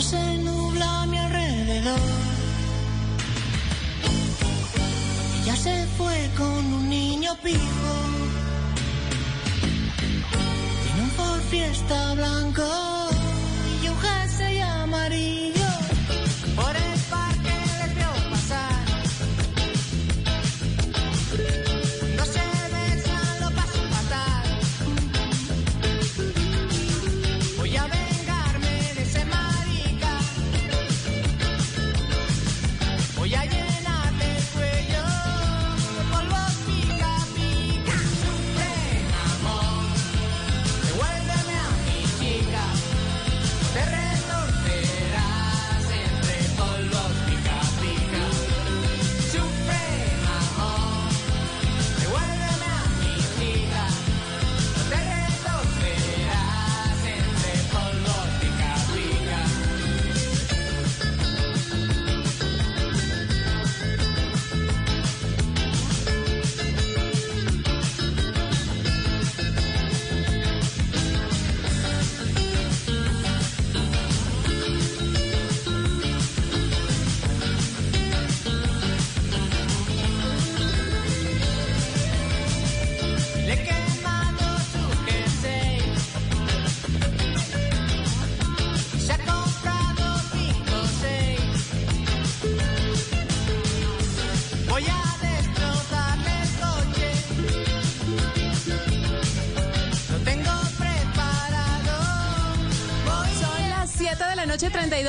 Se nubla a mi alrededor. Ella se fue con un niño pijo. Tiene un Ford Fiesta blanco y un jersey amarillo.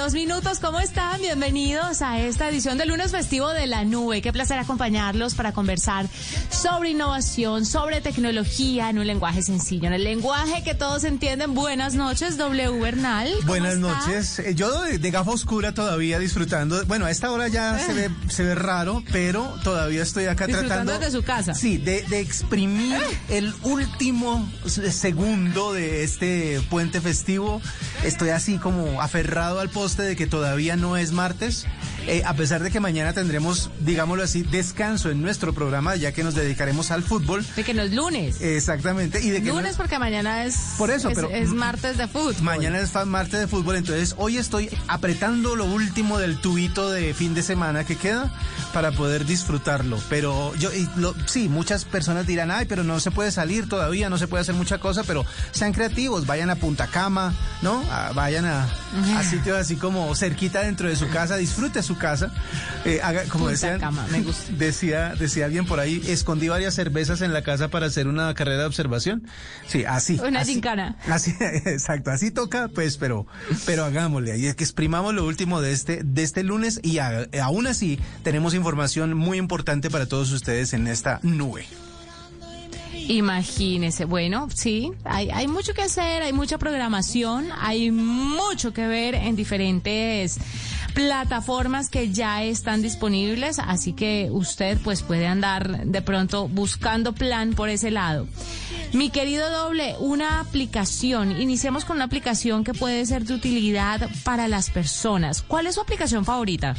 Noche, 32 minutos. ¿Cómo están? Bienvenidos a esta edición del lunes festivo de la nube. Qué placer acompañarlos para conversar sobre innovación, sobre tecnología en un lenguaje sencillo, en el lenguaje que todos entienden. Buenas noches, W Bernal. ¿Cómo Buenas está? noches. Eh, Yo de, gafa oscura todavía disfrutando. Bueno, a esta hora ya se ve, se ve raro, pero todavía estoy acá Disfrutando tratando. desde su casa. Sí, de, de exprimir el último segundo de este puente festivo. Estoy así como aferrado al poste de que todavía no es martes. Eh, a pesar de que mañana tendremos, digámoslo así, descanso en nuestro programa, ya que nos dedicaremos al fútbol. De que no es lunes. Exactamente. Y de que no- lunes porque mañana es, Por eso, es, pero- es martes de fútbol. Mañana es martes de fútbol, entonces hoy estoy apretando lo último del tubito de fin de semana que queda para poder disfrutarlo. Pero yo, y lo- sí, muchas personas dirán, ay, pero no se puede salir todavía, no se puede hacer mucha cosa, pero sean creativos, vayan a Punta Cama, ¿no? A- vayan a, a sitios así como cerquita dentro de su casa, disfrute su casa. Eh, haga- como Punta decían, Cama, me gusta. decía, decía alguien por ahí, escondí varias cervezas en la casa para hacer una carrera de observación. Sí, así. Una así. gincana. Así, exacto, así toca, pues, pero, pero hagámosle, y es que exprimamos lo último de este, de este lunes y a- aún así tenemos información muy importante para todos ustedes en esta nube. Imagínese, bueno, sí, hay, hay mucho que hacer, hay mucha programación, hay mucho que ver en diferentes plataformas que ya están disponibles, así que usted pues puede andar de pronto buscando plan por ese lado. Mi querido doble, una aplicación, iniciamos con una aplicación que puede ser de utilidad para las personas. ¿Cuál es su aplicación favorita?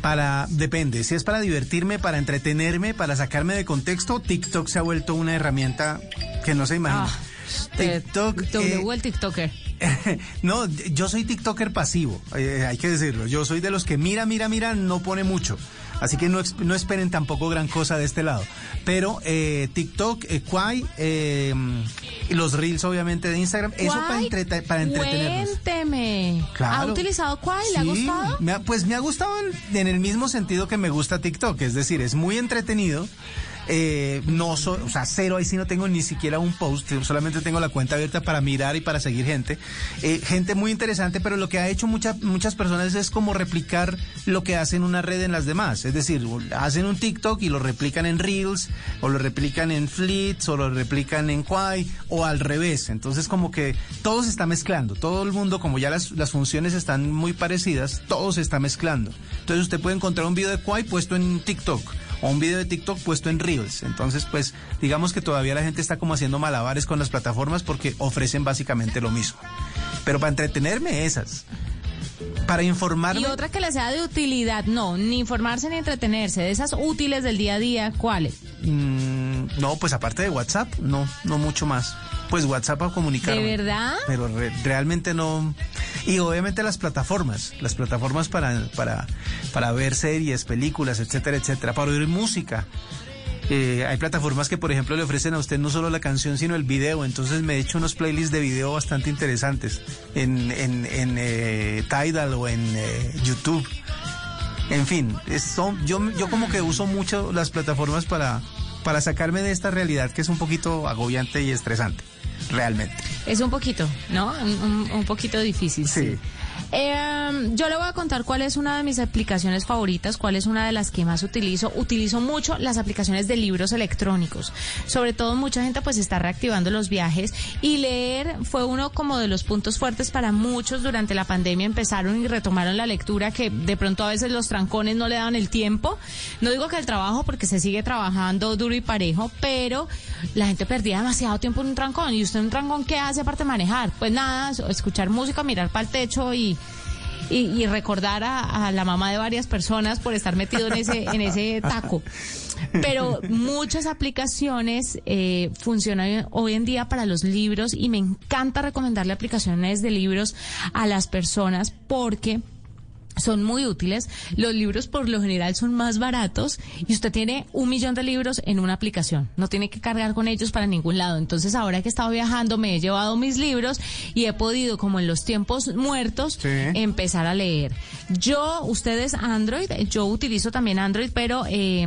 Para, depende, si es para divertirme, para entretenerme, para sacarme de contexto, TikTok se ha vuelto una herramienta que no se imagina. Ah, TikTok, W eh, el TikToker. no, yo soy TikToker pasivo, eh, hay que decirlo. Yo soy de los que mira, mira, mira, no pone mucho. Así que no, no esperen tampoco gran cosa de este lado. Pero eh, TikTok, eh, Kwai, eh, los reels obviamente de Instagram, eso para, entrete- para entretenernos. Cuénteme. ¿Ha utilizado Kwai? ¿Le ha Sí, gustado? me ha- pues me ha gustado en, en el mismo sentido que me gusta TikTok, es decir, es muy entretenido. Eh, no so- o sea, cero, ahí sí no tengo ni siquiera un post, solamente tengo la cuenta abierta para mirar y para seguir gente. Eh, gente muy interesante, pero lo que ha hecho mucha- muchas personas es como replicar lo que hacen una red en las demás. Es decir, hacen un TikTok y lo replican en Reels, o lo replican en Fleets, o lo replican en Quai, o al revés. Entonces como que todo se está mezclando. Todo el mundo, como ya las, las funciones están muy parecidas, todo se está mezclando. Entonces usted puede encontrar un video de Quai puesto en TikTok o un video de TikTok puesto en Reels. Entonces, pues, digamos que todavía la gente está como haciendo malabares con las plataformas porque ofrecen básicamente lo mismo. Pero para entretenerme, esas. Para informarme. Y otra que le sea de utilidad, no, ni informarse ni entretenerse, de esas útiles del día a día, ¿cuáles? mm, no, pues aparte de WhatsApp, no, no mucho más. Pues WhatsApp para comunicarme. ¿De verdad? Pero re- realmente no. Y obviamente las plataformas, las plataformas para, para, para ver series, películas, etcétera, etcétera, para oír música. Eh, hay plataformas que, por ejemplo, le ofrecen a usted no solo la canción, sino el video. Entonces me he hecho unos playlists de video bastante interesantes en, en, en eh, Tidal o en eh, YouTube. En fin, es- son- yo, yo como que uso mucho las plataformas para, para sacarme de esta realidad que es un poquito agobiante y estresante, realmente. Es un poquito, ¿no? Un, un- un poquito difícil. Sí. Eh, yo le voy a contar cuál es una de mis aplicaciones favoritas, cuál es una de las que más utilizo. Utilizo mucho las aplicaciones de libros electrónicos. Sobre todo mucha gente pues está reactivando los viajes y leer fue uno como de los puntos fuertes para muchos durante la pandemia. Empezaron y retomaron la lectura que de pronto a veces los trancones no le daban el tiempo. No digo que el trabajo porque se sigue trabajando duro y parejo, pero la gente perdía demasiado tiempo en un trancón. ¿Y usted en un trancón qué hace aparte de manejar? Pues nada, escuchar música, mirar para el techo y y, y recordar a, a la mamá de varias personas por estar metido en ese, en ese taco. Pero muchas aplicaciones eh, funcionan hoy en día para los libros y me encanta recomendarle aplicaciones de libros a las personas porque son muy útiles. Los libros por lo general son más baratos y usted tiene un millón de libros en una aplicación. No tiene que cargar con ellos para ningún lado. Entonces ahora que he estado viajando me he llevado mis libros y he podido, como en los tiempos muertos, Sí. empezar a leer. Yo, ustedes Android, yo utilizo también Android, pero... Eh,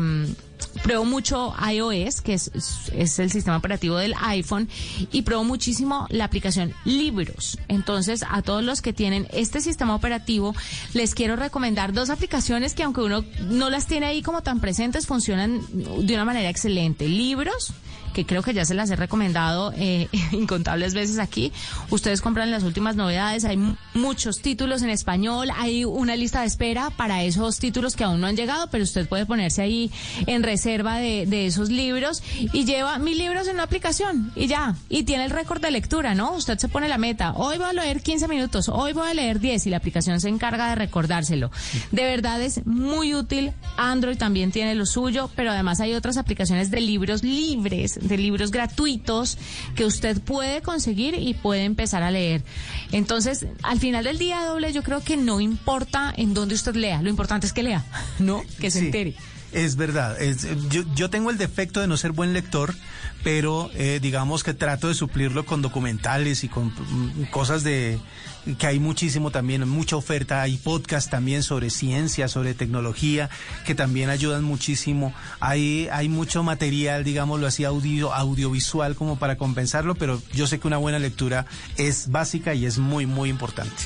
Pruebo mucho iOS, que es, es el sistema operativo del iPhone, y pruebo muchísimo la aplicación Libros. Entonces, a todos los que tienen este sistema operativo, les quiero recomendar dos aplicaciones que aunque uno no las tiene ahí como tan presentes, funcionan de una manera excelente. Libros, que creo que ya se las he recomendado eh, incontables veces aquí. Ustedes compran las últimas novedades, hay mu- muchos títulos en español, hay una lista de espera para esos títulos que aún no han llegado, pero usted puede ponerse ahí en reserva de, de esos libros y lleva mil libros en una aplicación y ya, y tiene el récord de lectura, ¿no? Usted se pone la meta, hoy voy a leer 15 minutos, hoy voy a leer 10 y la aplicación se encarga de recordárselo. De verdad es muy útil, Android también tiene lo suyo, pero además hay otras aplicaciones de libros libres, de libros gratuitos que usted puede conseguir y puede empezar a leer. Entonces, al final del día doble, yo creo que no importa en dónde usted lea, lo importante es que lea, ¿no? Que se Sí, entere. Es verdad. es- yo, yo tengo el defecto de no ser buen lector, pero eh, digamos que trato de suplirlo con documentales y con mm, cosas de que hay muchísimo también, mucha oferta. Hay podcast también sobre ciencia, sobre tecnología, que también ayudan muchísimo. Hay, hay mucho material, digámoslo así, audio, audiovisual como para compensarlo, pero yo sé que una buena lectura es básica y es muy, muy importante.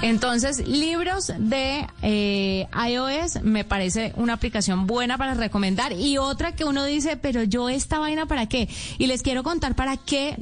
Entonces, libros de eh, iOS me parece una aplicación buena para recomendar y otra que uno dice, pero yo esta vaina para qué? Y les quiero contar para qué.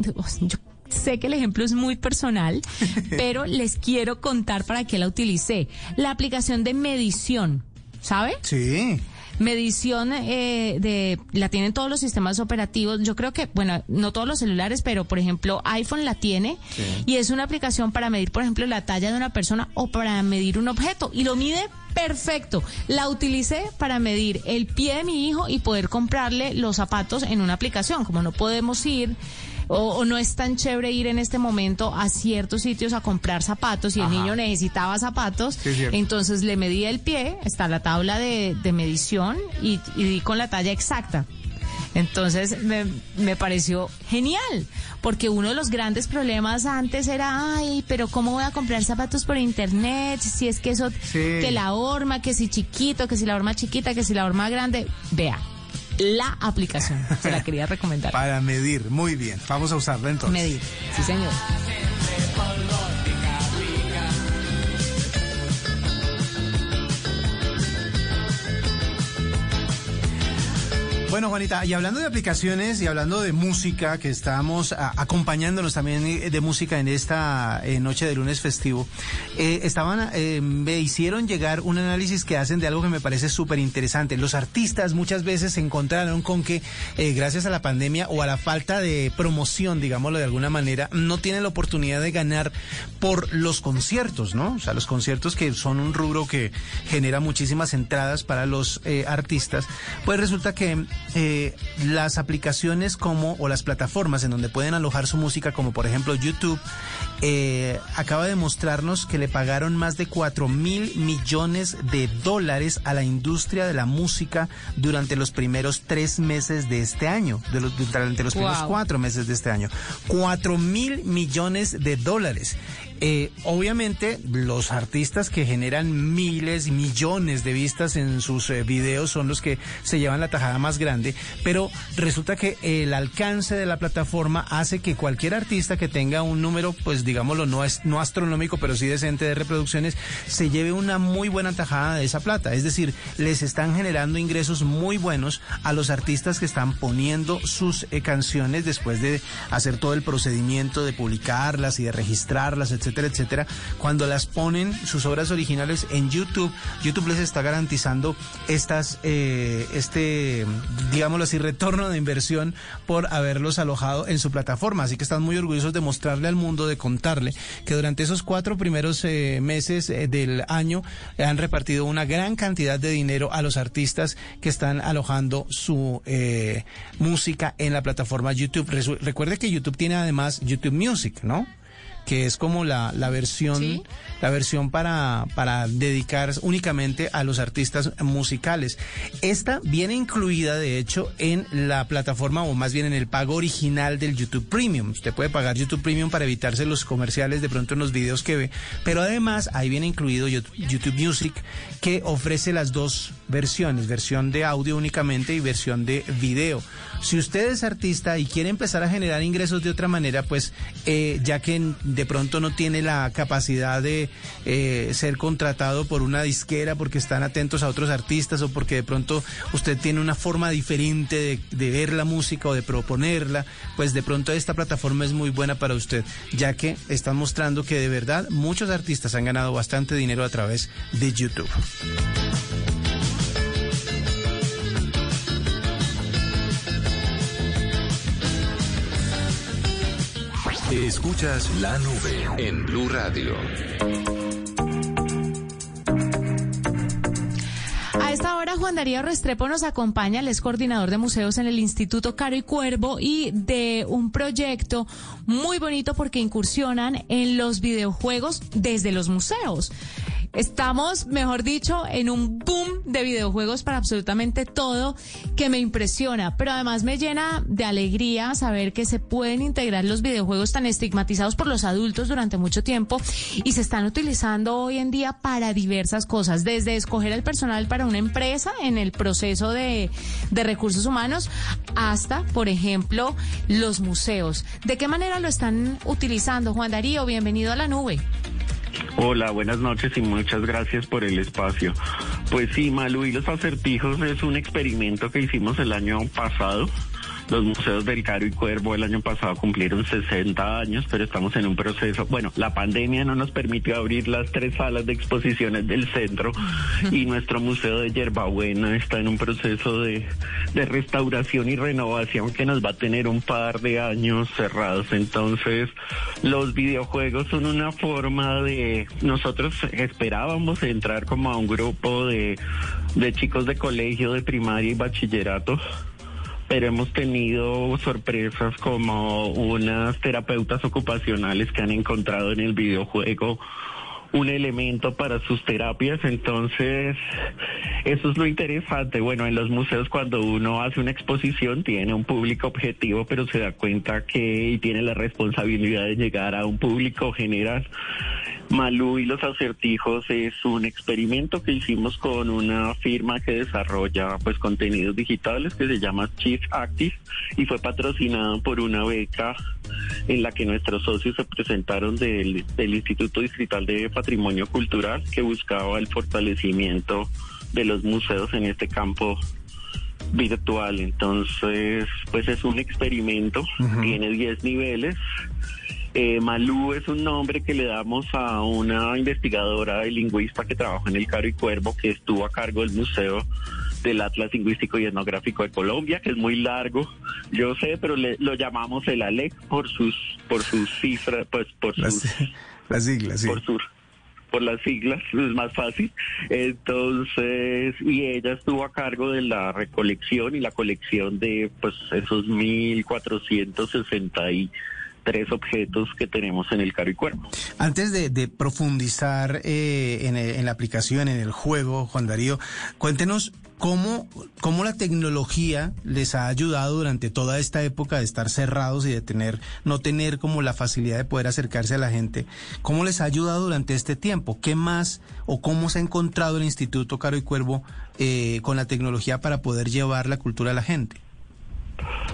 Sé que el ejemplo es muy personal, pero les quiero contar para qué la utilicé. La aplicación de medición, ¿sabe? Sí. medición eh, de la tienen todos los sistemas operativos. Yo creo que, bueno, no todos los celulares, pero por ejemplo iPhone la tiene y es una aplicación para medir, por ejemplo, la talla de una persona o para medir un objeto y lo mide perfecto. La utilicé para medir el pie de mi hijo y poder comprarle los zapatos en una aplicación. Como no podemos ir o, o no es tan chévere ir en este momento a ciertos sitios a comprar zapatos y el niño necesitaba zapatos, Sí, entonces le medí el pie, está la tabla de, de medición y, y di con la talla exacta. Entonces me, me pareció genial, porque uno de los grandes problemas antes era, ay, pero ¿cómo voy a comprar zapatos por internet? Si es que eso, Sí. que la horma, que si chiquito, que si la horma chiquita, que si la horma grande. Vea, la aplicación, se la quería recomendar. Para medir, muy bien. Vamos a usarla entonces. Medir, sí señor. Bueno, Juanita, y hablando de aplicaciones y hablando de música, que estamos acompañándonos también eh, de música en esta eh, noche de lunes festivo, eh, estaban, eh, me hicieron llegar un análisis que hacen de algo que me parece súper interesante. Los artistas muchas veces se encontraron con que, eh, gracias a la pandemia o a la falta de promoción, digámoslo de alguna manera, no tienen la oportunidad de ganar por los conciertos, ¿no? O sea, los conciertos que son un rubro que genera muchísimas entradas para los artistas, pues resulta que eh, las aplicaciones como o las plataformas en donde pueden alojar su música, como por ejemplo YouTube, eh, acaba de mostrarnos que le pagaron más de 4 mil millones de dólares a la industria de la música durante los primeros tres meses de este año, de los, durante los primeros cuatro meses de este año. 4 mil millones de dólares. Eh, obviamente, los artistas que generan miles millones de vistas en sus eh, videos son los que se llevan la tajada más grande, pero resulta que el alcance de la plataforma hace que cualquier artista que tenga un número, pues digámoslo, no, es, no astronómico, pero sí decente de reproducciones, se lleve una muy buena tajada de esa plata. Es decir, les están generando ingresos muy buenos a los artistas que están poniendo sus eh, canciones después de hacer todo el procedimiento de publicarlas y de registrarlas, etcétera, etcétera. Cuando las ponen sus obras originales en YouTube, YouTube les está garantizando estas, eh, este, digámoslo así, retorno de inversión por haberlos alojado en su plataforma. Así que están muy orgullosos de mostrarle al mundo, de contarle que durante esos cuatro primeros eh, meses eh, del año han repartido una gran cantidad de dinero a los artistas que están alojando su eh, música en la plataforma YouTube. Recuerde que YouTube tiene además YouTube Music, ¿no? Que es como la, la versión Sí. la versión para, para dedicar únicamente a los artistas musicales. Esta viene incluida, de hecho, en la plataforma o más bien en el pago original del YouTube Premium. Usted puede pagar YouTube Premium para evitarse los comerciales de pronto en los videos que ve, pero además ahí viene incluido Yo- YouTube Music que ofrece las dos versiones, versión de audio únicamente y versión de video. Si usted es artista y quiere empezar a generar ingresos de otra manera, pues eh, ya que de pronto no tiene la capacidad de eh, ser contratado por una disquera porque están atentos a otros artistas o porque de pronto usted tiene una forma diferente de, de ver la música o de proponerla, pues de pronto esta plataforma es muy buena para usted, ya que están mostrando que de verdad muchos artistas han ganado bastante dinero a través de YouTube. Escuchas la nube en Blue Radio. A esta hora Juan Darío Restrepo nos acompaña, él es coordinador de museos en el Instituto Caro y Cuervo y de un proyecto muy bonito porque incursionan en los videojuegos desde los museos. Estamos, mejor dicho, en un boom de videojuegos para absolutamente todo que me impresiona, pero además me llena de alegría saber que se pueden integrar los videojuegos tan estigmatizados por los adultos durante mucho tiempo y se están utilizando hoy en día para diversas cosas, desde escoger el personal para una empresa en el proceso de, de recursos humanos hasta, por ejemplo, los museos. ¿De qué manera lo están utilizando? Juan Darío, bienvenido a la nube. Hola, buenas noches y muchas gracias por el espacio. Pues sí, Malu y los acertijos es un experimento que hicimos el año pasado. Los museos del Caro y Cuervo el año pasado cumplieron 60 años, pero estamos en un proceso. Bueno, la pandemia no nos permitió abrir las tres salas de exposiciones del centro y nuestro museo de Yerbabuena está en un proceso de, de restauración y renovación que nos va a tener un par de años cerrados. Entonces, los videojuegos son una forma de. Nosotros esperábamos entrar como a un grupo de, de chicos de colegio, de primaria y bachillerato pero hemos tenido sorpresas como unas terapeutas ocupacionales que han encontrado en el videojuego un elemento para sus terapias, entonces eso es lo interesante. Bueno, en los museos cuando uno hace una exposición tiene un público objetivo, pero se da cuenta que tiene la responsabilidad de llegar a un público general. Malú y los acertijos es un experimento que hicimos con una firma que desarrolla pues contenidos digitales que se llama Chief Active y fue patrocinado por una beca en la que nuestros socios se presentaron del, del Instituto Distrital de Patrimonio Cultural que buscaba el fortalecimiento de los museos en este campo virtual. Entonces, pues es un experimento, tiene 10 niveles. Eh, Malú es un nombre que le damos a una investigadora y lingüista que trabajó en el Caro y Cuervo, que estuvo a cargo del Museo del Atlas Lingüístico y Etnográfico de Colombia, que es muy largo, yo sé, pero le, lo llamamos el ALEC por sus por sus cifras, pues por Las, sus las siglas, sí. por sus por las siglas, es más fácil. Entonces, y ella estuvo a cargo de la recolección y la colección de pues esos 1463 objetos que tenemos en el Caro y Cuervo. Antes de, de profundizar eh, en, en la aplicación, en el juego, Juan Darío, cuéntenos cómo, cómo la tecnología les ha ayudado durante toda esta época de estar cerrados y de tener, no tener como la facilidad de poder acercarse a la gente. ¿Cómo les ha ayudado durante este tiempo? ¿Qué más o cómo se ha encontrado el Instituto Caro y Cuervo eh, con la tecnología para poder llevar la cultura a la gente?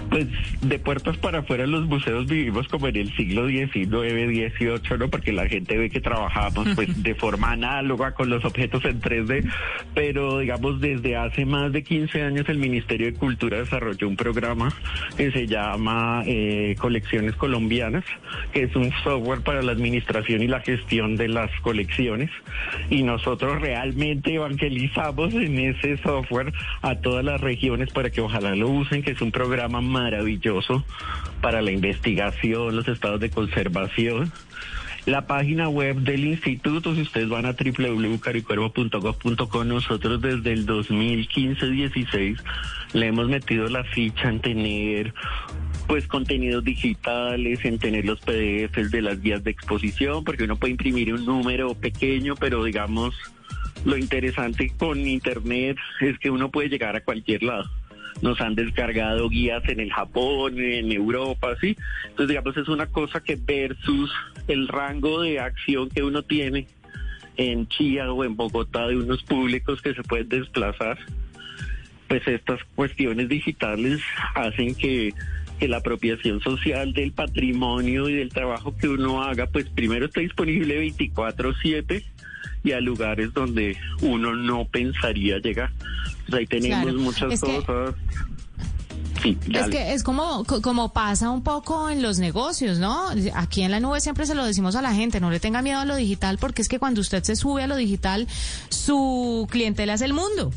Pues de puertas para afuera los museos vivimos como en el siglo XIX, XVIII, ¿no? Porque la gente ve que trabajamos pues de forma análoga con los objetos en 3D, pero digamos desde hace más de 15 años el Ministerio de Cultura desarrolló un programa que se llama eh, Colecciones Colombianas, que es un software para la administración y la gestión de las colecciones y nosotros realmente evangelizamos en ese software a todas las regiones para que ojalá lo usen, que es un programa maravilloso para la investigación, los estados de conservación. La página web del instituto, si ustedes van a www.caricuervo.gov.co, nosotros desde el 2015-16 le hemos metido la ficha en tener pues contenidos digitales, en tener los PDFs de las guías de exposición, porque uno puede imprimir un número pequeño, pero digamos, lo interesante con Internet es que uno puede llegar a cualquier lado. Nos han descargado guías en el Japón, en Europa, ¿sí? Entonces, digamos, es una cosa que versus el rango de acción que uno tiene en Chía o en Bogotá de unos públicos que se pueden desplazar, pues estas cuestiones digitales hacen que, que la apropiación social del patrimonio y del trabajo que uno haga, pues primero está disponible 24/7 y a lugares donde uno no pensaría llegar. Pues ahí tenemos Claro. muchas Es que- cosas. Sí, Es que es como, co- como pasa un poco en los negocios, ¿no? Aquí en la nube siempre se lo decimos a la gente, no le tenga miedo a lo digital porque es que cuando usted se sube a lo digital, su clientela es el mundo.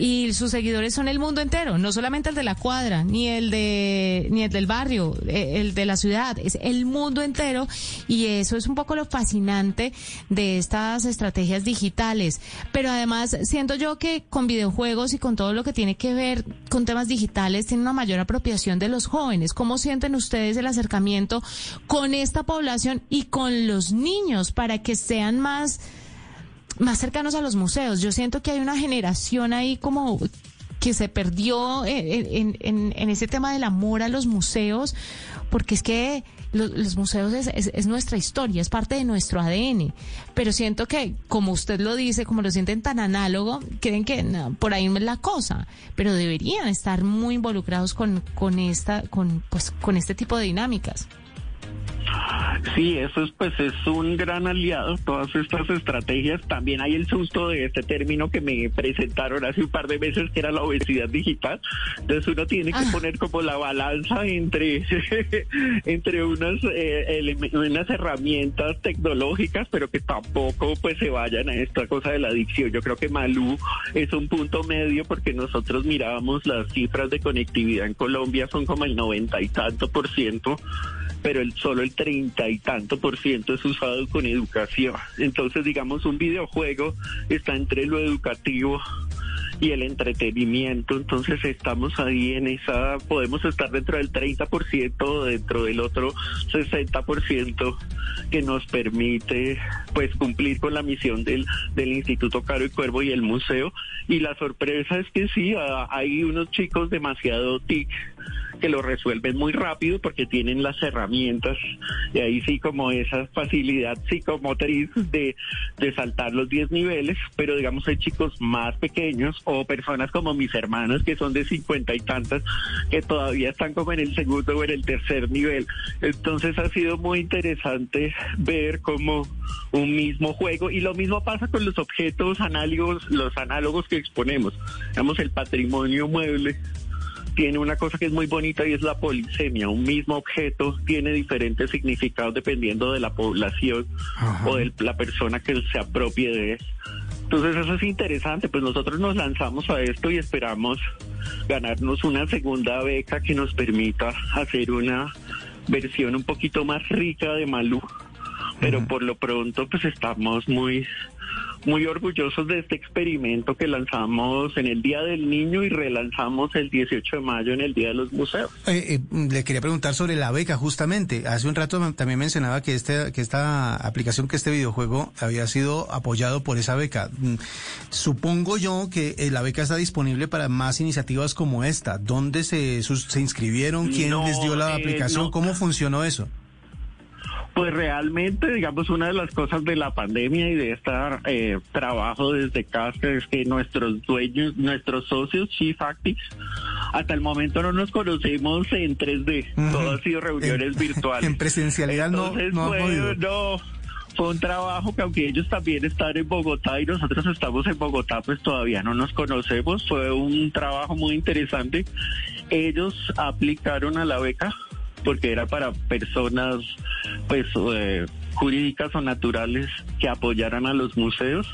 Y sus seguidores son el mundo entero, no solamente el de la cuadra, ni el de, ni el del barrio, eh, el de la ciudad, es el mundo entero. Y eso es un poco lo fascinante de estas estrategias digitales. Pero además, siento yo que con videojuegos y con todo lo que tiene que ver con temas digitales, tiene una mayor apropiación de los jóvenes. ¿Cómo sienten ustedes el acercamiento con esta población y con los niños para que sean más más cercanos a los museos. Yo siento que hay una generación ahí como que se perdió en, en- ese tema del amor a los museos, porque es que lo- los, museos es, es- es nuestra historia, es parte de nuestro ADN. Pero siento que, como usted lo dice, como lo sienten tan análogo, creen que no, por ahí es la cosa, pero deberían estar muy involucrados con, con esta, con, pues, con este tipo de dinámicas. Sí, eso es pues es un gran aliado, todas estas estrategias. También hay el susto de este término que me presentaron hace un par de meses que era la obesidad digital. Entonces uno tiene que Ah. poner como la balanza entre entre unas eh, unas herramientas tecnológicas, pero que tampoco pues se vayan a esta cosa de la adicción. Yo creo que Malú es un punto medio porque nosotros mirábamos las cifras de conectividad en Colombia son como el noventa y tanto por ciento pero el solo el treinta y tanto por ciento es usado con educación. Entonces, digamos, un videojuego está entre lo educativo y el entretenimiento. Entonces estamos ahí en esa, podemos estar dentro del 30% o dentro del otro 60% que nos permite pues cumplir con la misión del, del Instituto Caro y Cuervo y el museo. Y la sorpresa es que sí, ah, hay unos chicos demasiado TIC que lo resuelven muy rápido porque tienen las herramientas y ahí sí como esa facilidad psicomotriz de, de saltar los 10 niveles, pero digamos hay chicos más pequeños o personas como mis hermanos que son de 50 y tantas que todavía están como en el segundo o en el tercer nivel. Entonces ha sido muy interesante ver como un mismo juego y lo mismo pasa con los objetos análogos, los análogos que exponemos. Digamos el patrimonio mueble tiene una cosa que es muy bonita y es la polisemia. Un mismo objeto tiene diferentes significados dependiendo de la población o de la persona que se apropie de él. Entonces eso es interesante, pues nosotros nos lanzamos a esto y esperamos ganarnos una segunda beca que nos permita hacer una versión un poquito más rica de Malú. Pero por lo pronto pues estamos muy muy orgullosos de este experimento que lanzamos en el Día del Niño y relanzamos el 18 de mayo en el Día de los Museos. Eh, eh, le quería preguntar sobre la beca, justamente. Hace un rato también mencionaba que, este, que esta aplicación, que este videojuego había sido apoyado por esa beca. Mm, supongo yo que eh, la beca está disponible para más iniciativas como esta. ¿Dónde se, se inscribieron? ¿Quién les dio la aplicación? ¿Cómo funcionó eso? Pues realmente, digamos, una de las cosas de la pandemia y de este eh, trabajo desde casa es que nuestros dueños, nuestros socios, Chief Actives, hasta el momento no nos conocemos en 3D. Todo ha sido reuniones virtuales. En presencialidad no, no, fue, no fue un trabajo que aunque ellos también están en Bogotá y nosotros estamos en Bogotá, pues todavía no nos conocemos. Fue un trabajo muy interesante. Ellos aplicaron a la beca porque era para personas pues eh, jurídicas o naturales que apoyaran a los museos.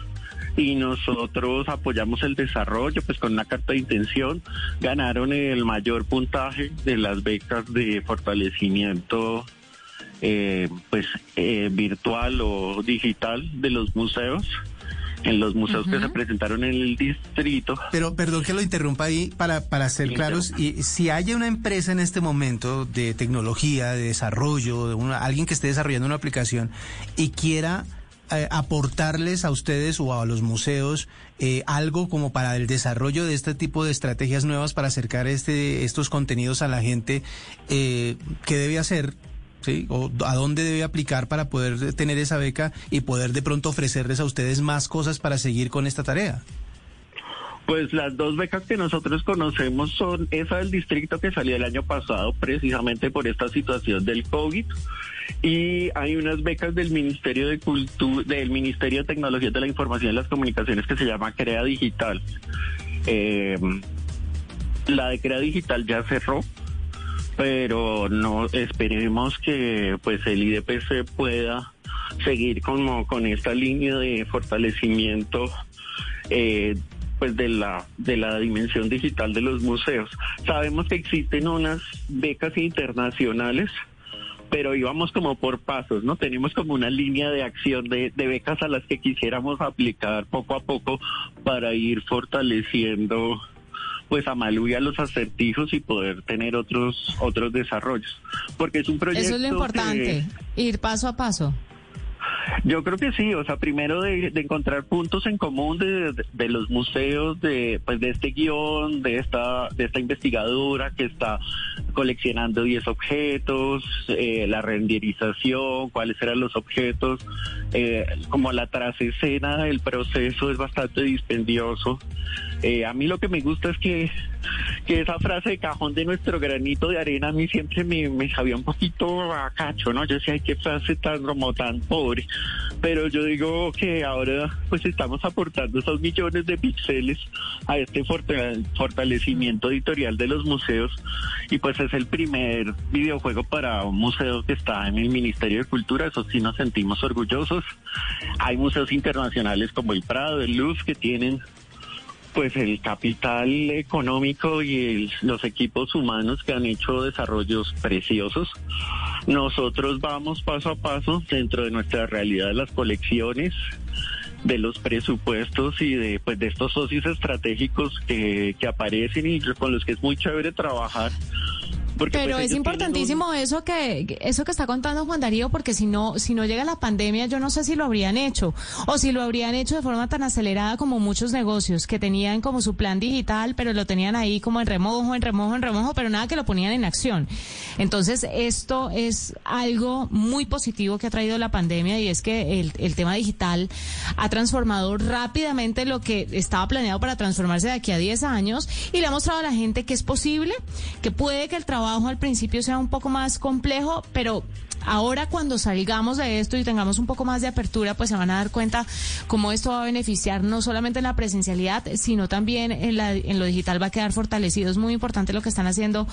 Y nosotros apoyamos el desarrollo, pues con una carta de intención. Ganaron el mayor puntaje de las becas de fortalecimiento eh, pues eh, virtual o digital de los museos en los museos que se presentaron en el distrito. Pero perdón que lo interrumpa ahí para, para ser claros, y si hay una empresa en este momento de tecnología, de desarrollo, de una, alguien que esté desarrollando una aplicación y quiera eh, aportarles a ustedes o a los museos eh, algo como para el desarrollo de este tipo de estrategias nuevas para acercar este, estos contenidos a la gente, eh, ¿qué debe hacer? ¿Sí? O a dónde debe aplicar para poder tener esa beca y poder de pronto ofrecerles a ustedes más cosas para seguir con esta tarea. Pues las dos becas que nosotros conocemos son esa del distrito que salió el año pasado precisamente por esta situación del COVID y hay unas becas del Ministerio de Cultura, del Ministerio de Tecnología de la Información y las Comunicaciones que se llama Crea Digital. Eh, la de Crea Digital ya cerró, pero no esperemos que pues el IDPC pueda seguir como con esta línea de fortalecimiento eh, pues de la de la dimensión digital de los museos. Sabemos que existen unas becas internacionales pero íbamos como por pasos, ¿no? Tenemos como una línea de acción de, de becas a las que quisiéramos aplicar poco a poco para ir fortaleciendo pues a Malú y a los acertijos y poder tener otros otros desarrollos. Porque es un proyecto. Eso es lo importante, ir paso a paso. Yo creo que sí, o sea, primero de, encontrar puntos en común de, de, los museos, de pues de este guion, de esta de esta investigadora que está coleccionando 10 objetos, eh, la renderización, cuáles eran los objetos, eh, como la trasescena del proceso es bastante dispendioso. Eh, a mí lo que me gusta es que, esa frase de cajón de nuestro granito de arena a mí siempre me, sabía un poquito a cacho, ¿no? Yo decía, ay, qué frase tan como tan pobre. Pero yo digo que ahora pues estamos aportando esos millones de píxeles a este fortalecimiento editorial de los museos y pues es el primer videojuego para un museo que está en el Ministerio de Cultura, eso sí nos sentimos orgullosos. Hay museos internacionales como el Prado, el Luz, que tienen pues el capital económico y los equipos humanos que han hecho desarrollos preciosos. Nosotros vamos paso a paso dentro de nuestra realidad de las colecciones de los presupuestos y de pues de estos socios estratégicos que, que aparecen y con los que es muy chévere trabajar. Porque, Pero pues, es importantísimo eso que eso que está contando Juan Darío, porque si no si no llega la pandemia, yo no sé si lo habrían hecho o si lo habrían hecho de forma tan acelerada como muchos negocios que tenían como su plan digital, pero lo tenían ahí como en remojo, en remojo, en remojo, pero nada que lo ponían en acción. Entonces esto es algo muy positivo que ha traído la pandemia y es que el, el tema digital ha transformado rápidamente lo que estaba planeado para transformarse de aquí a 10 años y le ha mostrado a la gente que es posible, que puede que el trabajo al principio sea un poco más complejo, pero ahora cuando salgamos de esto y tengamos un poco más de apertura, pues se van a dar cuenta cómo esto va a beneficiar no solamente en la presencialidad, sino también en, la, en lo digital va a quedar fortalecido. Es muy importante lo que están haciendo.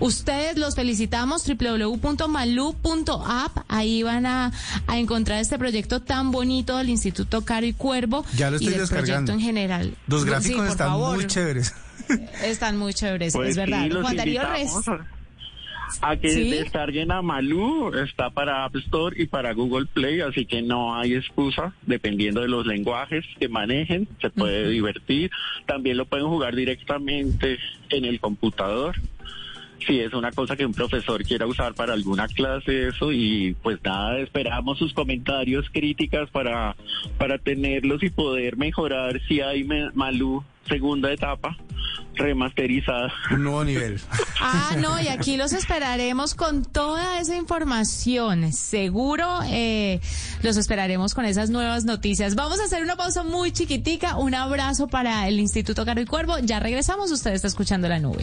Ustedes los felicitamos, www.malu.app. Ahí van a, a encontrar este proyecto tan bonito del Instituto Caro y Cuervo. Ya lo estoy y del descargando. proyecto en general. Los gráficos están favor. muy chéveres. Están muy chéveres, Pues es sí, verdad. Juan Darío Res. A, que ¿Sí? descarguen a Malú, está para App Store y para Google Play, así que no hay excusa, dependiendo de los lenguajes que manejen, se puede divertir. También lo pueden jugar directamente en el computador. Si es una cosa que un profesor quiera usar para alguna clase, eso, y pues nada, esperamos sus comentarios, críticas para, para tenerlos y poder mejorar si hay me- Malú segunda etapa remasterizada. Un nuevo nivel. Ah, no, y aquí los esperaremos con toda esa información. Seguro eh, los esperaremos con esas nuevas noticias. Vamos a hacer una pausa muy chiquitica. Un abrazo para el Instituto Caro y Cuervo. Ya regresamos. Usted está escuchando la nube.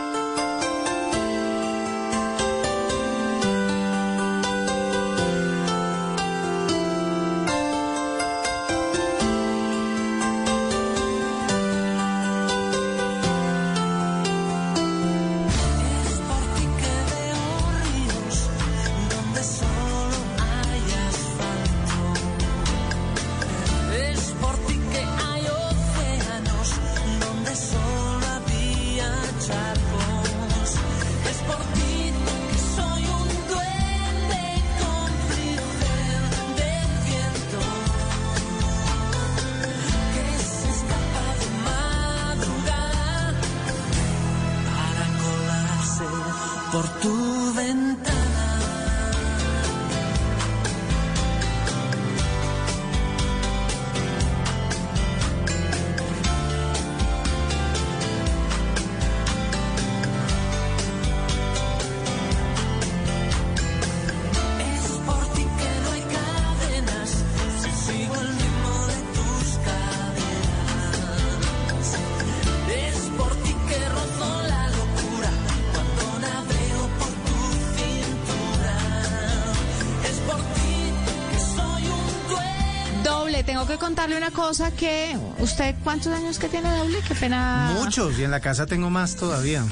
Una cosa que usted, ¿cuántos años que tiene doble? Qué pena. Muchos, y en la casa tengo más todavía.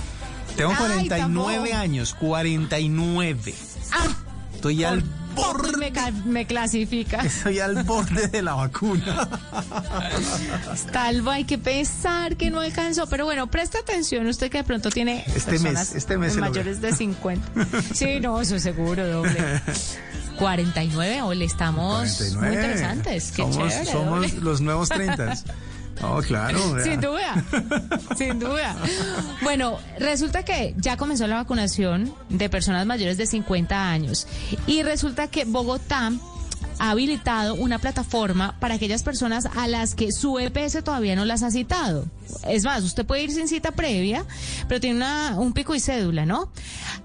Tengo Ay, 49 tampoco. años, 49. Ah, Estoy al borde. me, ca- me clasifica. Estoy al borde de la vacuna. Talvo, hay que pensar que no alcanzó. Pero bueno, presta atención, usted que de pronto tiene Este mes, este mes mayores de 50. Sí, no, eso seguro, doble. 49, ole, estamos 49. muy interesantes. Qué somos chévere, somos los nuevos 30. Oh, claro. vea. Sin duda, sin duda. Bueno, resulta que ya comenzó la vacunación de personas mayores de 50 años y resulta que Bogotá ha habilitado una plataforma para aquellas personas a las que su EPS todavía no las ha citado. Es más, usted puede ir sin cita previa, pero tiene una- un pico y cédula, ¿no?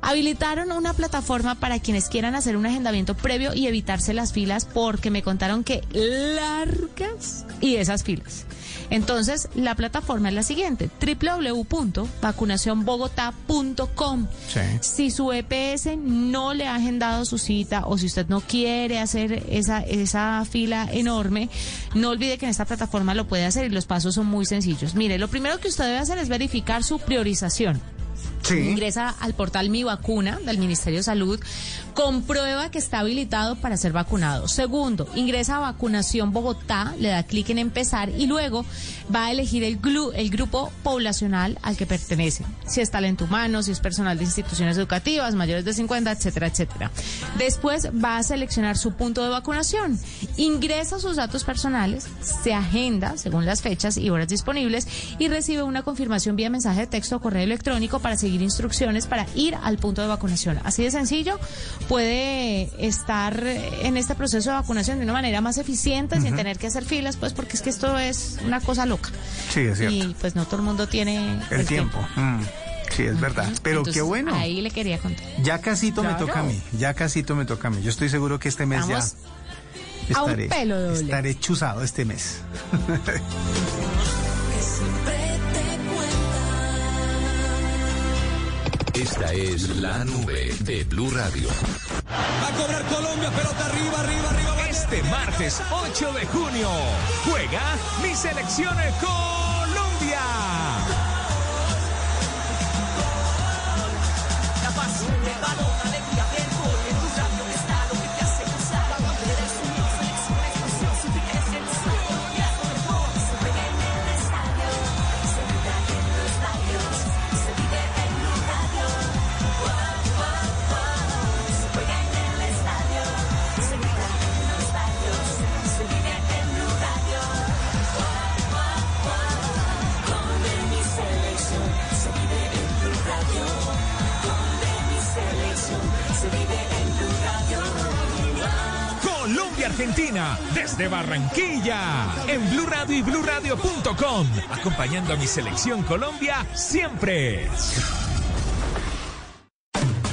Habilitaron una plataforma para quienes quieran hacer un agendamiento previo y evitarse las filas porque me contaron que largas y esas filas. Entonces, la plataforma es la siguiente, www.vacunacionbogotá.com. Sí. Si su EPS no le ha agendado su cita o si usted no quiere hacer esa, esa fila enorme, no olvide que en esta plataforma lo puede hacer y los pasos son muy sencillos. Mire, lo primero que usted debe hacer es verificar su priorización. Ingresa al portal Mi Vacuna del Ministerio de Salud, comprueba que está habilitado para ser vacunado. Segundo, ingresa a Vacunación Bogotá, le da clic en empezar y luego va a elegir el, el grupo poblacional al que pertenece. Si es talento humano, si es personal de instituciones educativas, mayores de 50, etcétera, etcétera. Después va a seleccionar su punto de vacunación, ingresa sus datos personales, se agenda según las fechas y horas disponibles y recibe una confirmación vía mensaje de texto o correo electrónico para seguir instrucciones para ir al punto de vacunación. Así de sencillo, puede estar en este proceso de vacunación de una manera más eficiente sin tener que hacer filas, pues porque es que esto es una cosa loca. Sí, es cierto. Y pues no todo el mundo tiene el, tiempo. Mm, Sí, es verdad. Pero Entonces, qué bueno. Ahí le quería contar. Ya casito me Claro. toca a mí. Ya casito me toca a mí. Yo estoy seguro que este mes Vamos ya a un estaré, pelo doble. estaré chuzado este mes. Esta es la nube de Blue Radio. Va a cobrar Colombia, pelota arriba, arriba, arriba. Este martes 8 de junio juega mi selección Colombia. Argentina desde Barranquilla en Blue Radio y BlueRadio.com acompañando a mi selección Colombia siempre.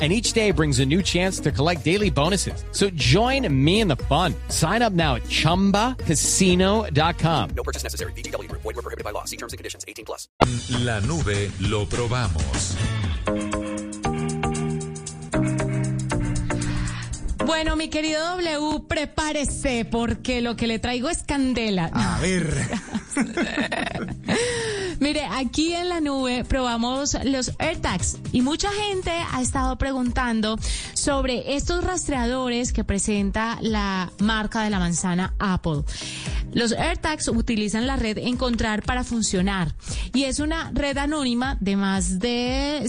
And each day brings a new chance to collect daily bonuses. So join me in the fun. Sign up now at chumbacasino.com. No purchase necessary. VGW Group. Void were prohibited by law. See terms and conditions. 18 plus. La nube lo probamos. Bueno, mi querido W, prepárese porque lo que le traigo es candela. A ver. Mire, aquí en la nube probamos los AirTags y mucha gente ha estado preguntando sobre estos rastreadores que presenta la marca de la manzana Apple. Los AirTags utilizan la red Encontrar para funcionar y es una red anónima de más de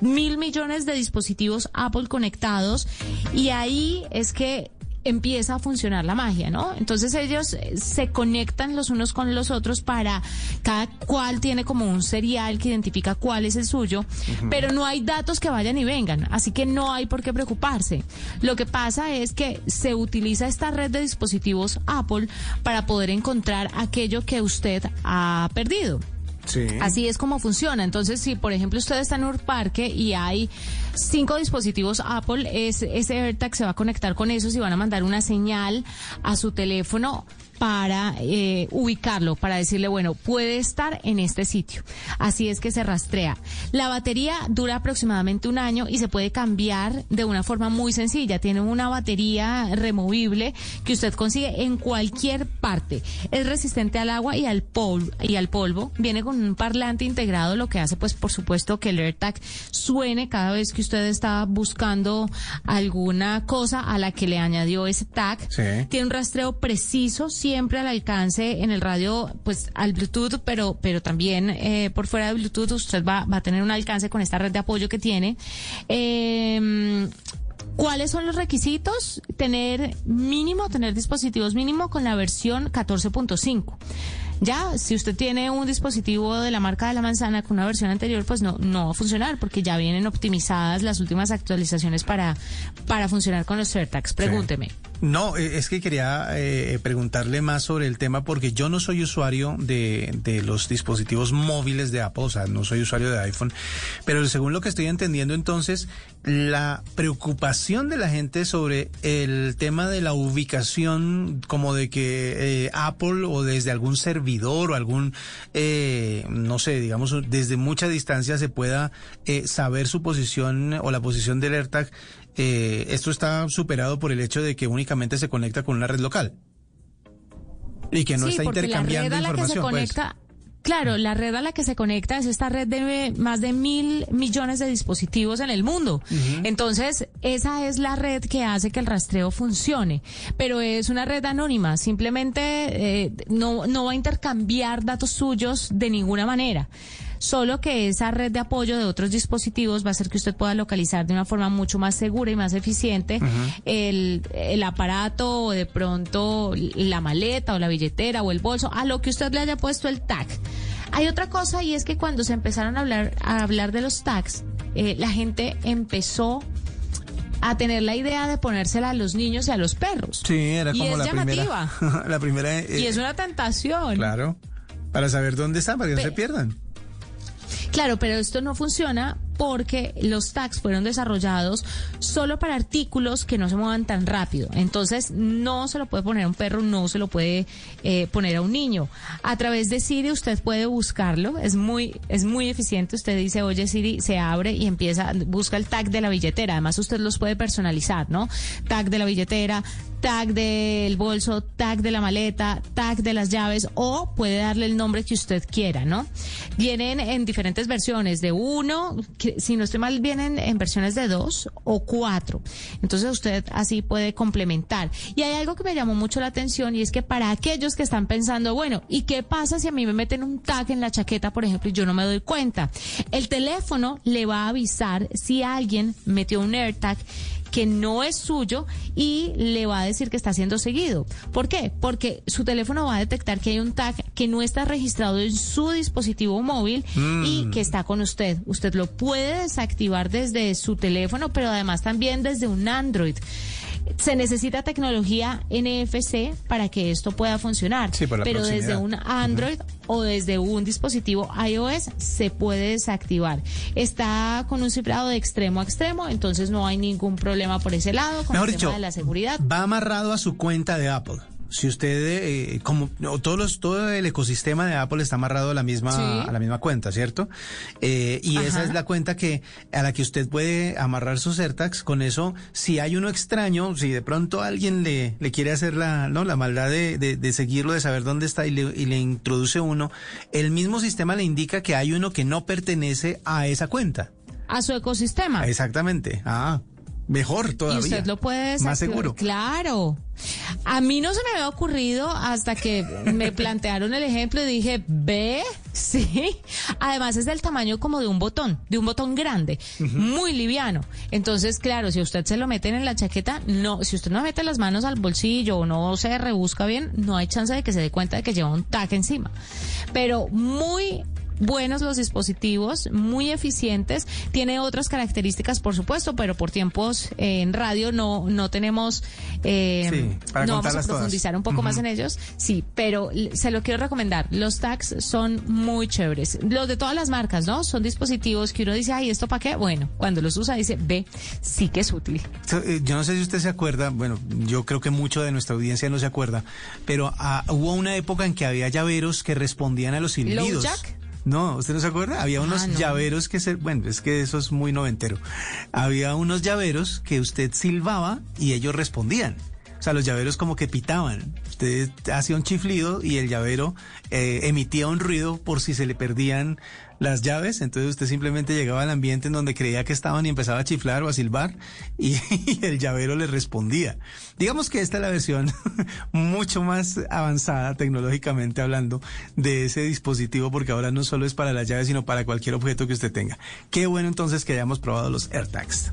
mil millones de dispositivos Apple conectados y ahí es que empieza a funcionar la magia, ¿no? Entonces ellos eh, se conectan los unos con los otros para cada cual tiene como un serial que identifica cuál es el suyo, pero no hay datos que vayan y vengan, así que no hay por qué preocuparse. Lo que pasa es que se utiliza esta red de dispositivos Apple para poder encontrar aquello que usted ha perdido. Sí. Así es como funciona. Entonces, si por ejemplo usted está en un parque y hay cinco dispositivos Apple, es, ese AirTag se va a conectar con esos y van a mandar una señal a su teléfono para eh, ubicarlo, para decirle, bueno, puede estar en este sitio. Así es que se rastrea. La batería dura aproximadamente un año y se puede cambiar de una forma muy sencilla. Tiene una batería removible que usted consigue en cualquier parte. Es resistente al agua y al polvo, y al polvo. Viene con un parlante integrado, lo que hace, pues, por supuesto, que el AirTag suene cada vez que usted está buscando alguna cosa a la que le añadió ese tag. Sí. Tiene un rastreo preciso, siempre al alcance en el radio, pues al Bluetooth, pero, pero también eh, por fuera de Bluetooth usted va, va a tener un alcance con esta red de apoyo que tiene. Eh, ¿Cuáles son los requisitos? Tener mínimo, tener dispositivos mínimo con la versión 14.5. Ya, si usted tiene un dispositivo de la marca de la manzana con una versión anterior, pues no, no va a funcionar porque ya vienen optimizadas las últimas actualizaciones para, para funcionar con los AirTags. Pregúnteme. No, eh, es que quería eh, preguntarle más sobre el tema porque yo no soy usuario de, de los dispositivos móviles de Apple, o sea, no soy usuario de iPhone, pero según lo que estoy entendiendo entonces, la preocupación de la gente sobre el tema de la ubicación, como de que eh, Apple o desde algún servidor o algún, eh, no sé, digamos, desde mucha distancia se pueda eh, saber su posición o la posición del AirTag, eh, esto está superado por el hecho de que únicamente se conecta con una red local y que no sí, está porque intercambiando la red a la que se información. pues. claro, la red a la que se conecta es esta red de más de mil millones de dispositivos en el mundo. Entonces, esa es la red que hace que el rastreo funcione, pero es una red anónima, simplemente eh, no, no va a intercambiar datos suyos de ninguna manera. Solo que esa red de apoyo de otros dispositivos va a hacer que usted pueda localizar de una forma mucho más segura y más eficiente el, el aparato o de pronto la maleta o la billetera o el bolso, a lo que usted le haya puesto el tag. Hay otra cosa y es que cuando se empezaron a hablar, a hablar de los tags, eh, la gente empezó a tener la idea de ponérsela a los niños y a los perros. Sí, era Y como es la llamativa. primera. la primera. eh, y es una tentación. Claro. Para saber dónde están, para que no se pierdan. Claro, pero esto no funciona porque los tags fueron desarrollados solo para artículos que no se muevan tan rápido. Entonces, no se lo puede poner a un perro, no se lo puede eh, poner a un niño. A través de Siri usted puede buscarlo, es muy, es muy eficiente. Usted dice, oye Siri, se abre y empieza, busca el tag de la billetera. Además, usted los puede personalizar, ¿no? Tag de la billetera, tag del bolso, tag de la maleta, tag de las llaves o puede darle el nombre que usted quiera, ¿no? Vienen en diferentes versiones, de uno, si no estoy mal, vienen en versiones de dos o cuatro. Entonces usted así puede complementar. Y hay algo que me llamó mucho la atención y es que para aquellos que están pensando, bueno, ¿y qué pasa si a mí me meten un tag en la chaqueta, por ejemplo, y yo no me doy cuenta? El teléfono le va a avisar si alguien metió un AirTag que no es suyo y le va a decir que está siendo seguido. ¿Por qué? Porque su teléfono va a detectar que hay un tag que no está registrado en su dispositivo móvil y que está con usted. Usted lo puede desactivar desde su teléfono, pero además también desde un Android. Se necesita tecnología NFC para que esto pueda funcionar, Sí, pero desde un Android o desde un dispositivo iOS se puede desactivar. Está con un cifrado de extremo a extremo, entonces no hay ningún problema por ese lado con Mejor el dicho, tema de la seguridad. va amarrado a su cuenta de Apple. Si usted, eh, como todos los, todo el ecosistema de Apple está amarrado a la misma, Sí. a la misma cuenta, ¿cierto? Eh, y esa es la cuenta que a la que usted puede amarrar sus AirTags. Con eso, si hay uno extraño, si de pronto alguien le, le quiere hacer la, no, la maldad de, de, de seguirlo, de saber dónde está y le, y le introduce uno, el mismo sistema le indica que hay uno que no pertenece a esa cuenta. A su ecosistema. Exactamente. Ah, mejor todavía. Y usted lo puede desactivar. Más seguro. Claro. A mí no se me había ocurrido hasta que me plantearon el ejemplo y dije, ve, sí. Además es del tamaño como de un botón, de un botón grande, muy liviano. Entonces, claro, si usted se lo mete en la chaqueta, no, si usted no mete las manos al bolsillo o no se rebusca bien, no hay chance de que se dé cuenta de que lleva un tag encima. Pero muy buenos los dispositivos, muy eficientes, tiene otras características, por supuesto, pero por tiempos eh, en radio no, no tenemos, eh, Sí, para no vamos a todas. profundizar un poco más en ellos, sí, pero se lo quiero recomendar, los tags son muy chéveres, los de todas las marcas, ¿no? Son dispositivos que uno dice, ay, ¿esto para qué? Bueno, cuando los usa dice, ve, sí que es útil. Eh, Yo no sé si usted se acuerda, bueno, yo creo que mucho de nuestra audiencia no se acuerda, pero ah, hubo una época en que había llaveros que respondían a los silbidos. Jack? No, ¿usted no se acuerda? Había unos Ah, no. llaveros que se, bueno, es que eso es muy noventero. Había unos llaveros que usted silbaba y ellos respondían. O sea, los llaveros como que pitaban. Usted hacía un chiflido y el llavero eh, emitía un ruido por si se le perdían las llaves. Entonces usted simplemente llegaba al ambiente en donde creía que estaban y empezaba a chiflar o a silbar y, el llavero le respondía. Digamos que esta es la versión mucho más avanzada tecnológicamente hablando de ese dispositivo porque ahora no solo es para las llaves sino para cualquier objeto que usted tenga. Qué bueno entonces que hayamos probado los AirTags.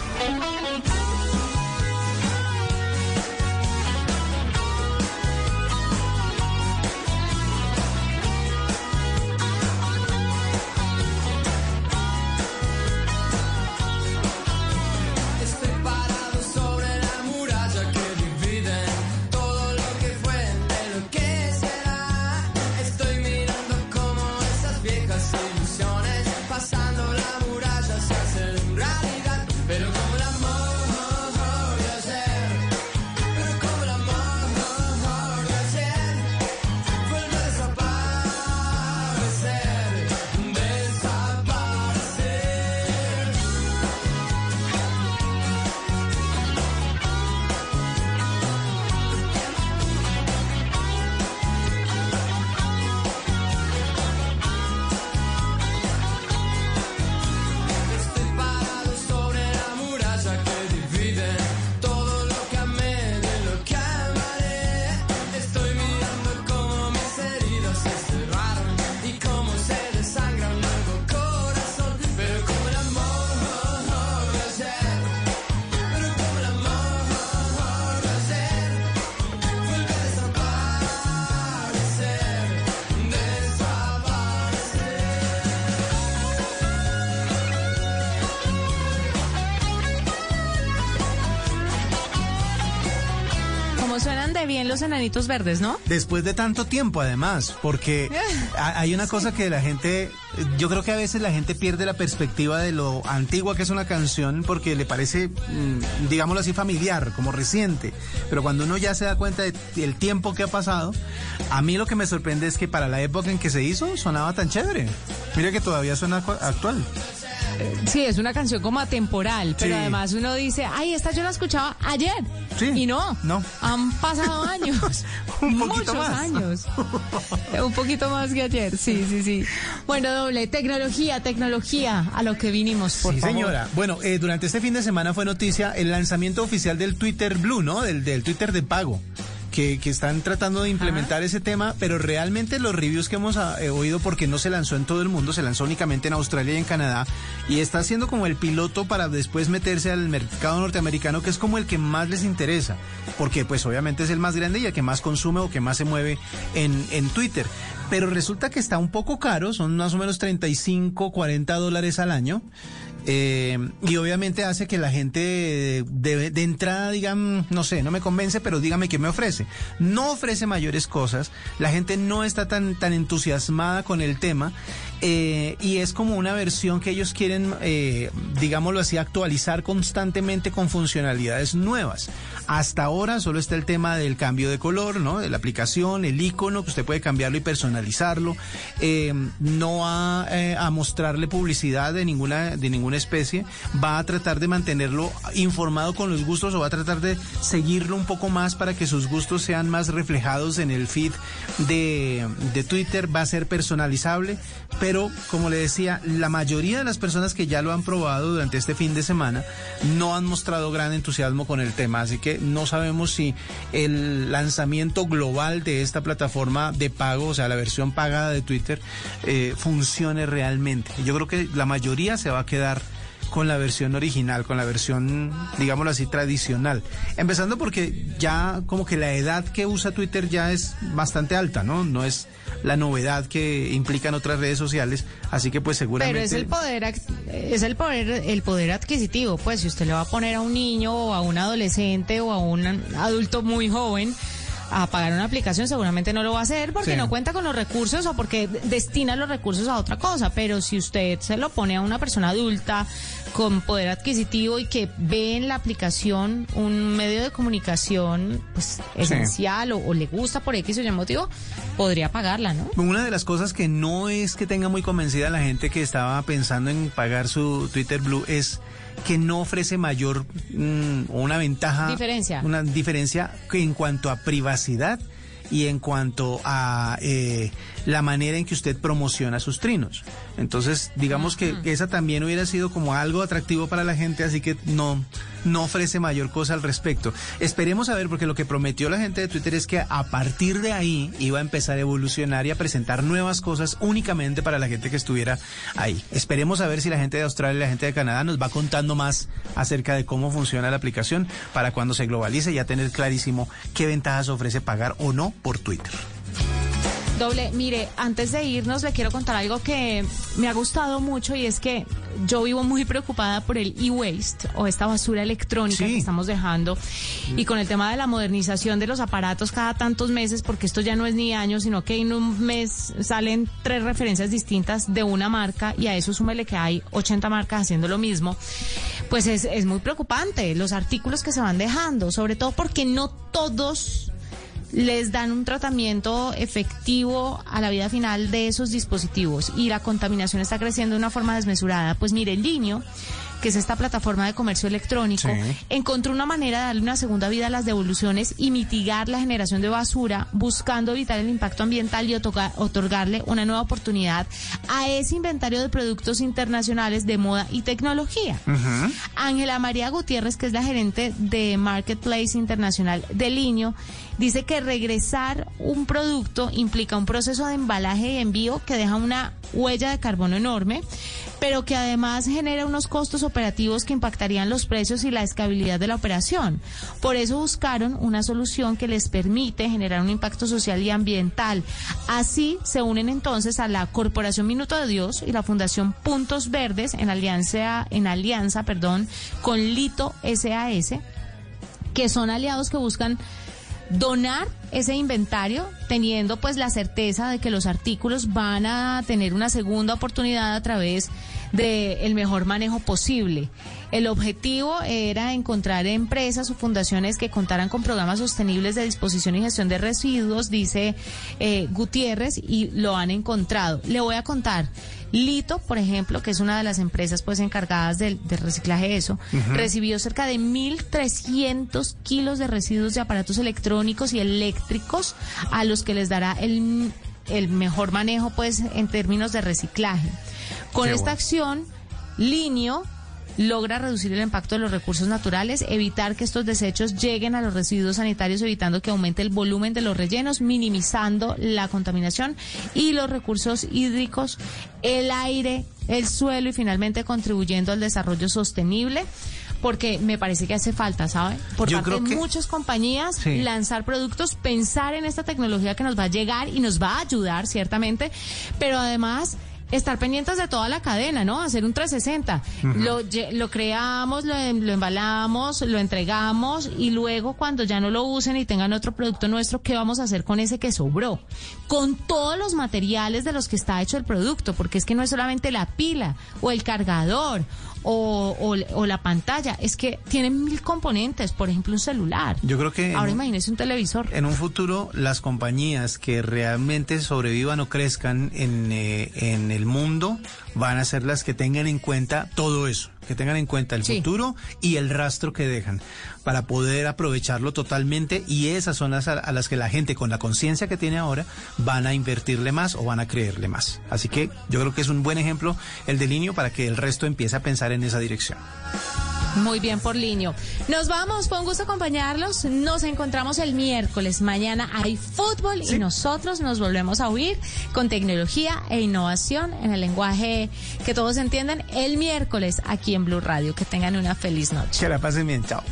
Bien los enanitos verdes, ¿no? Después de tanto tiempo, además, porque ha- hay una cosa que la gente, yo creo que a veces la gente pierde la perspectiva de lo antigua que es una canción porque le parece, mm, digámoslo así, familiar, como reciente. Pero cuando uno ya se da cuenta de- del tiempo que ha pasado, a mí lo que me sorprende es que para la época en que se hizo sonaba tan chévere. Mira que todavía suena actual. Sí, es una canción como atemporal, pero Sí. además uno dice, ay, esta yo la escuchaba ayer. Y no, no. han pasado años. Un muchos más. años. Un poquito más que ayer, sí, sí, sí. Bueno, doble, tecnología, tecnología, a lo que vinimos, por sí, favor. señora. Bueno, eh, durante este fin de semana fue noticia el lanzamiento oficial del Twitter Blue, ¿no? Del, del Twitter de pago. Que, que están tratando de implementar ese tema, pero realmente los reviews que hemos ah, eh, oído, porque no se lanzó en todo el mundo, se lanzó únicamente en Australia y en Canadá, y está siendo como el piloto para después meterse al mercado norteamericano, que es como el que más les interesa, porque pues obviamente es el más grande y el que más consume o que más se mueve en, en Twitter. Pero resulta que está un poco caro, son más o menos 35, 40 dólares al año. Eh, y obviamente hace que la gente de, de entrada digan, no sé, no me convence, pero dígame qué me ofrece. No ofrece mayores cosas, la gente no está tan, tan entusiasmada con el tema eh, y es como una versión que ellos quieren, eh, digámoslo así, actualizar constantemente con funcionalidades nuevas. Hasta ahora solo está el tema del cambio de color, ¿no? De la aplicación, el icono, que usted puede cambiarlo y personalizarlo. Eh, no va eh, a mostrarle publicidad de ninguna, de ninguna especie. Va a tratar de mantenerlo informado con los gustos o va a tratar de seguirlo un poco más para que sus gustos sean más reflejados en el feed de, de Twitter. Va a ser personalizable, pero como le decía, la mayoría de las personas que ya lo han probado durante este fin de semana no han mostrado gran entusiasmo con el tema, así que no sabemos si el lanzamiento global de esta plataforma de pago, o sea, la versión pagada de Twitter, eh, funcione realmente. Yo creo que la mayoría se va a quedar con la versión original, con la versión, digámoslo así, tradicional. Empezando porque ya como que la edad que usa Twitter ya es bastante alta, ¿no? No es la novedad que implican otras redes sociales, así que pues seguramente... Pero es el poder es el poder el poder adquisitivo, pues si usted le va a poner a un niño o a un adolescente o a un adulto muy joven a pagar una aplicación seguramente no lo va a hacer porque Sí. no cuenta con los recursos o porque destina los recursos a otra cosa, pero si usted se lo pone a una persona adulta con poder adquisitivo y que ve en la aplicación un medio de comunicación pues esencial o, o le gusta por X o Y motivo, podría pagarla, ¿no? Una de las cosas que no es que tenga muy convencida la gente que estaba pensando en pagar su Twitter Blue es que no ofrece mayor mm, una ventaja Diferencia. una diferencia que en cuanto a privacidad y en cuanto a eh, la manera en que usted promociona sus trinos. Entonces, digamos que esa también hubiera sido como algo atractivo para la gente, así que no, no ofrece mayor cosa al respecto. Esperemos a ver, porque lo que prometió la gente de Twitter es que a partir de ahí iba a empezar a evolucionar y a presentar nuevas cosas únicamente para la gente que estuviera ahí. Esperemos a ver si la gente de Australia y la gente de Canadá nos va contando más acerca de cómo funciona la aplicación para cuando se globalice ya tener clarísimo qué ventajas ofrece pagar o no por Twitter. Doble, mire, antes de irnos le quiero contar algo que me ha gustado mucho y es que yo vivo muy preocupada por el e-waste o esta basura electrónica que estamos dejando y con el tema de la modernización de los aparatos cada tantos meses, porque esto ya no es ni años, sino que en un mes salen tres referencias distintas de una marca y a eso súmele que hay 80 marcas haciendo lo mismo, pues es, es muy preocupante los artículos que se van dejando, sobre todo porque no todos les dan un tratamiento efectivo a la vida final de esos dispositivos y la contaminación está creciendo de una forma desmesurada. Pues mire, el Niño, que es esta plataforma de comercio electrónico, Sí. encontró una manera de darle una segunda vida a las devoluciones y mitigar la generación de basura, buscando evitar el impacto ambiental y otorga- otorgarle una nueva oportunidad a ese inventario de productos internacionales de moda y tecnología. Ángela María Gutiérrez, que es la gerente de Marketplace Internacional de Liño, dice que regresar un producto implica un proceso de embalaje y envío que deja una huella de carbono enorme, pero que además genera unos costos operativos que impactarían los precios y la escalabilidad de la operación. Por eso buscaron una solución que les permite generar un impacto social y ambiental. Así se unen entonces a la Corporación Minuto de Dios y la Fundación Puntos Verdes en alianza, en alianza, perdón, con Lito SAS, que son aliados que buscan donar ese inventario teniendo pues la certeza de que los artículos van a tener una segunda oportunidad a través del mejor manejo posible. El objetivo era encontrar empresas o fundaciones que contaran con programas sostenibles de disposición y gestión de residuos, dice eh, Gutiérrez, y lo han encontrado. Le voy a contar. Lito, por ejemplo, que es una de las empresas pues encargadas del, del reciclaje de eso, recibió cerca de 1.300 kilos de residuos de aparatos electrónicos y eléctricos a los que les dará el, el mejor manejo pues en términos de reciclaje. Con Qué esta bueno. acción, Linio logra reducir el impacto de los recursos naturales, evitar que estos desechos lleguen a los residuos sanitarios, evitando que aumente el volumen de los rellenos, minimizando la contaminación y los recursos hídricos, el aire, el suelo y finalmente contribuyendo al desarrollo sostenible. Porque me parece que hace falta, ¿sabe? Por Yo parte de que- muchas compañías, Sí. lanzar productos, pensar en esta tecnología que nos va a llegar y nos va a ayudar, ciertamente, pero además estar pendientes de toda la cadena, ¿no? Hacer un 360. Ujú. Lo, creamos, lo, lo embalamos, lo entregamos y luego cuando ya no lo usen y tengan otro producto nuestro, ¿qué vamos a hacer con ese que sobró? Con todos los materiales de los que está hecho el producto, porque es que no es solamente la pila o el cargador o, o- o la pantalla, es que tienen mil componentes, por ejemplo un celular. Yo creo que Ahora imagínese un televisor. En un futuro, las compañías que realmente sobrevivan o crezcan en, eh, en el mundo van a ser las que tengan en cuenta todo eso, que tengan en cuenta el futuro y el rastro que dejan para poder aprovecharlo totalmente y esas son las a, las que la gente con la conciencia que tiene ahora van a invertirle más o van a creerle más. Así que yo creo que es un buen ejemplo el de Linio para que el resto empiece a pensar en esa dirección. Muy bien por Linio. Nos vamos, fue un gusto acompañarlos. Nos encontramos el miércoles. Mañana hay fútbol y nosotros nos volvemos a oír con tecnología e innovación en el lenguaje que todos entiendan el miércoles aquí en Blue Radio. Que tengan una feliz noche. Que la pasen bien, chao.